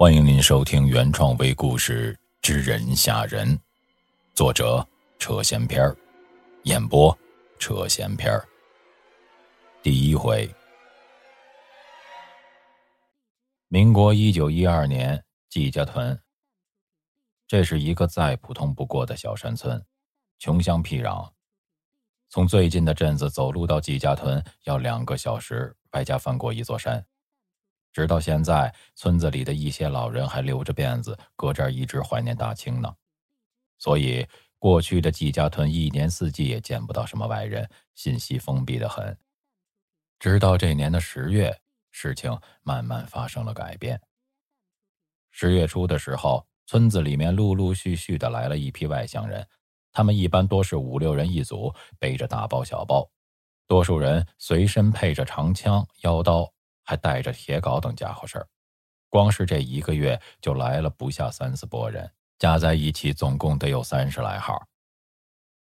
欢迎您收听原创微故事《知人吓人》，作者车闲篇儿，演播车闲篇儿。第一回，民国一九一二年，季家屯。这是一个再普通不过的小山村，穷乡僻壤。从最近的镇子走路到季家屯要两个小时，外加翻过一座山。直到现在，村子里的一些老人还留着辫子，搁这儿一直怀念大清呢。所以，过去的季家屯一年四季也见不到什么外人，信息封闭的很。直到这年的十月，事情慢慢发生了改变。十月初的时候，村子里面陆陆续续的来了一批外乡人，他们一般多是五六人一组，背着大包小包，多数人随身配着长枪、腰刀。还带着铁镐等家伙事儿，光是这一个月就来了不下三四拨人，加在一起总共得有三十来号。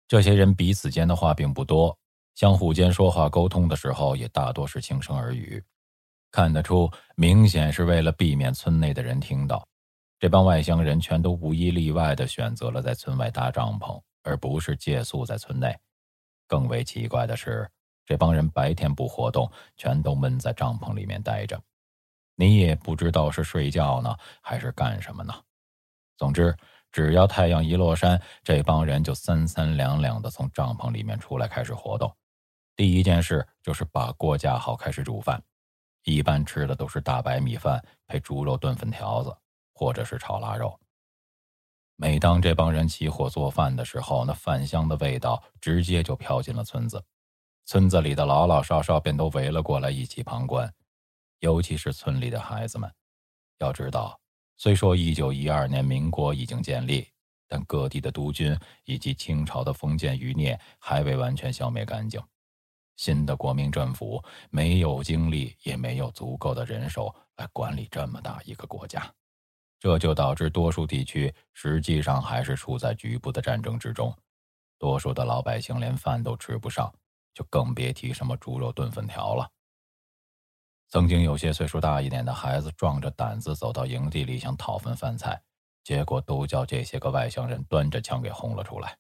这些人彼此间的话并不多，相互间说话沟通的时候也大多是轻声耳语，看得出明显是为了避免村内的人听到。这帮外乡人全都无一例外的选择了在村外搭帐篷，而不是借宿在村内。更为奇怪的是。这帮人白天不活动，全都闷在帐篷里面待着，你也不知道是睡觉呢，还是干什么呢。总之，只要太阳一落山，这帮人就三三两两的从帐篷里面出来，开始活动。第一件事就是把锅架好，开始煮饭。一般吃的都是大白米饭配猪肉炖粉条子，或者是炒腊肉。每当这帮人起火做饭的时候，那饭香的味道直接就飘进了村子。村子里的老老少少便都围了过来，一起旁观。尤其是村里的孩子们。要知道，虽说一九一二年民国已经建立，但各地的督军以及清朝的封建余孽还未完全消灭干净。新的国民政府没有精力，也没有足够的人手来管理这么大一个国家，这就导致多数地区实际上还是处在局部的战争之中。多数的老百姓连饭都吃不上。就更别提什么猪肉炖粉条了。曾经有些岁数大一点的孩子壮着胆子走到营地里想讨份饭菜，结果都叫这些个外乡人端着枪给轰了出来。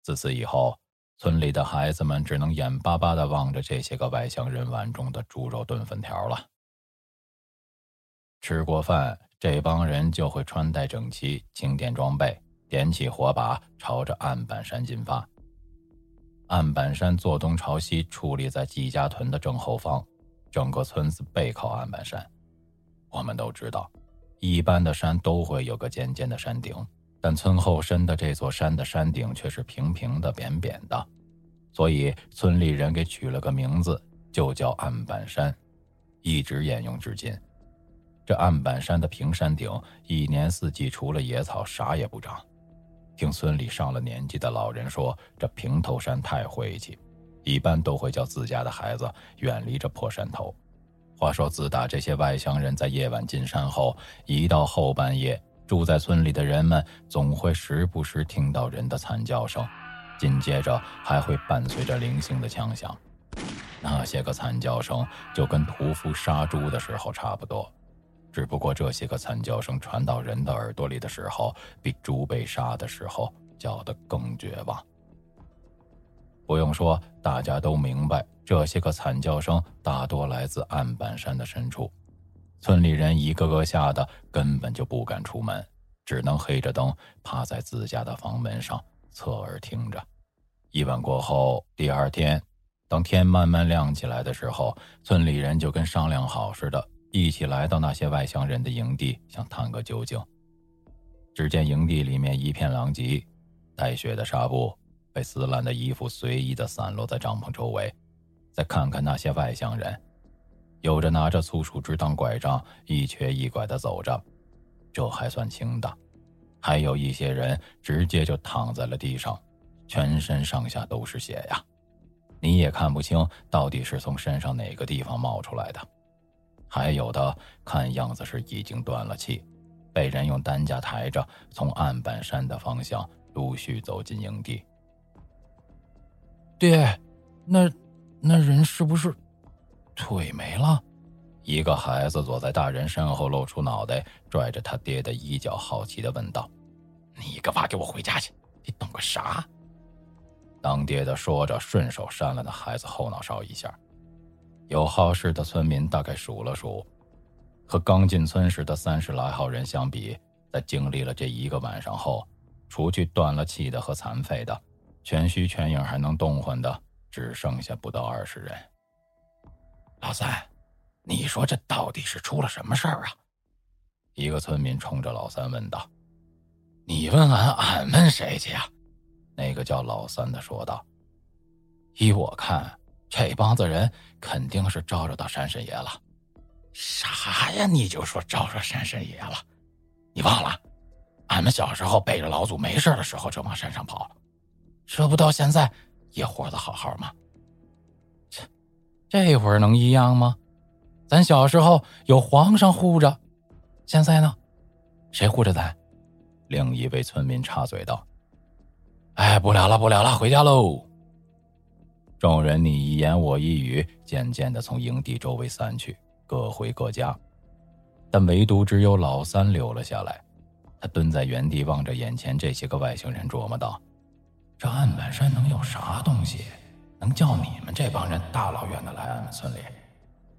自此以后，村里的孩子们只能眼巴巴的望着这些个外乡人碗中的猪肉炖粉条了。吃过饭，这帮人就会穿戴整齐，清点装备，点起火把，朝着案板山进发。案板山坐东朝西，矗立在季家屯的正后方，整个村子背靠案板山。我们都知道，一般的山都会有个尖尖的山顶，但村后身的这座山的山顶却是平平的、扁扁的，所以村里人给取了个名字，就叫案板山，一直沿用至今。这案板山的平山顶，一年四季除了野草，啥也不长。听村里上了年纪的老人说，这平头山太晦气，一般都会叫自家的孩子远离这破山头。话说，自打这些外乡人在夜晚进山后，一到后半夜，住在村里的人们总会时不时听到人的惨叫声，紧接着还会伴随着零星的枪响。那些个惨叫声就跟屠夫杀猪的时候差不多。只不过这些个惨叫声传到人的耳朵里的时候，比猪被杀的时候叫得更绝望。不用说，大家都明白，这些个惨叫声大多来自案板山的深处。村里人一个个吓得根本就不敢出门，只能黑着灯趴在自家的房门上侧耳听着。一晚过后，第二天，当天慢慢亮起来的时候，村里人就跟商量好似的。一起来到那些外乡人的营地，想探个究竟。只见营地里面一片狼藉，带血的纱布、被撕烂的衣服随意的散落在帐篷周围。再看看那些外乡人，有着拿着粗树枝当拐杖，一瘸一拐的走着，这还算轻的；还有一些人直接就躺在了地上，全身上下都是血呀！你也看不清到底是从身上哪个地方冒出来的。还有的看样子是已经断了气，被人用担架抬着从案板山的方向陆续走进营地。爹，那那人是不是腿没了？一个孩子躲在大人身后，露出脑袋，拽着他爹的衣角，好奇的问道：“你个娃，给我回家去！你懂个啥？”当爹的说着，顺手扇了那孩子后脑勺一下。有好事的村民大概数了数，和刚进村时的三十来号人相比，在经历了这一个晚上后，除去断了气的和残废的，全虚全影还能动唤的，只剩下不到二十人。老三，你说这到底是出了什么事儿啊？一个村民冲着老三问道：“你问俺，俺问谁去呀？”那个叫老三的说道：“依我看，这帮子人肯定是招惹到山神爷了。啥呀？你就说招惹山神爷了？你忘了，俺们小时候背着老祖没事的时候就往山上跑，这不到现在也活得好好吗？这这会儿能一样吗？咱小时候有皇上护着，现在呢？谁护着咱？”另一位村民插嘴道。哎，不聊了，不聊了，回家喽！众人你一言我一语，渐渐的从营地周围散去，各回各家。但唯独只有老三留了下来。他蹲在原地，望着眼前这些个外星人，琢磨道：“这案板山能有啥东西，能叫你们这帮人大老远的来俺们村里，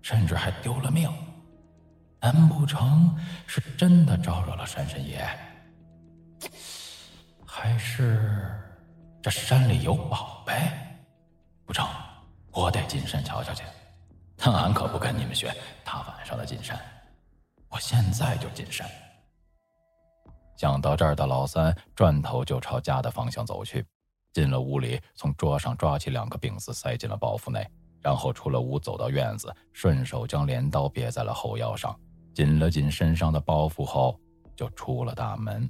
甚至还丢了命？难不成是真的招惹了山神爷？还是……”这山里有宝贝，我得进山瞧瞧去。但俺可不跟你们学大晚上的进山，我现在就进山。想到这儿的老三转头就朝家的方向走去，进了屋里，从桌上抓起两个饼子塞进了包袱内，然后出了屋，走到院子，顺手将镰刀别在了后腰上，紧了紧身上的包袱后，就出了大门。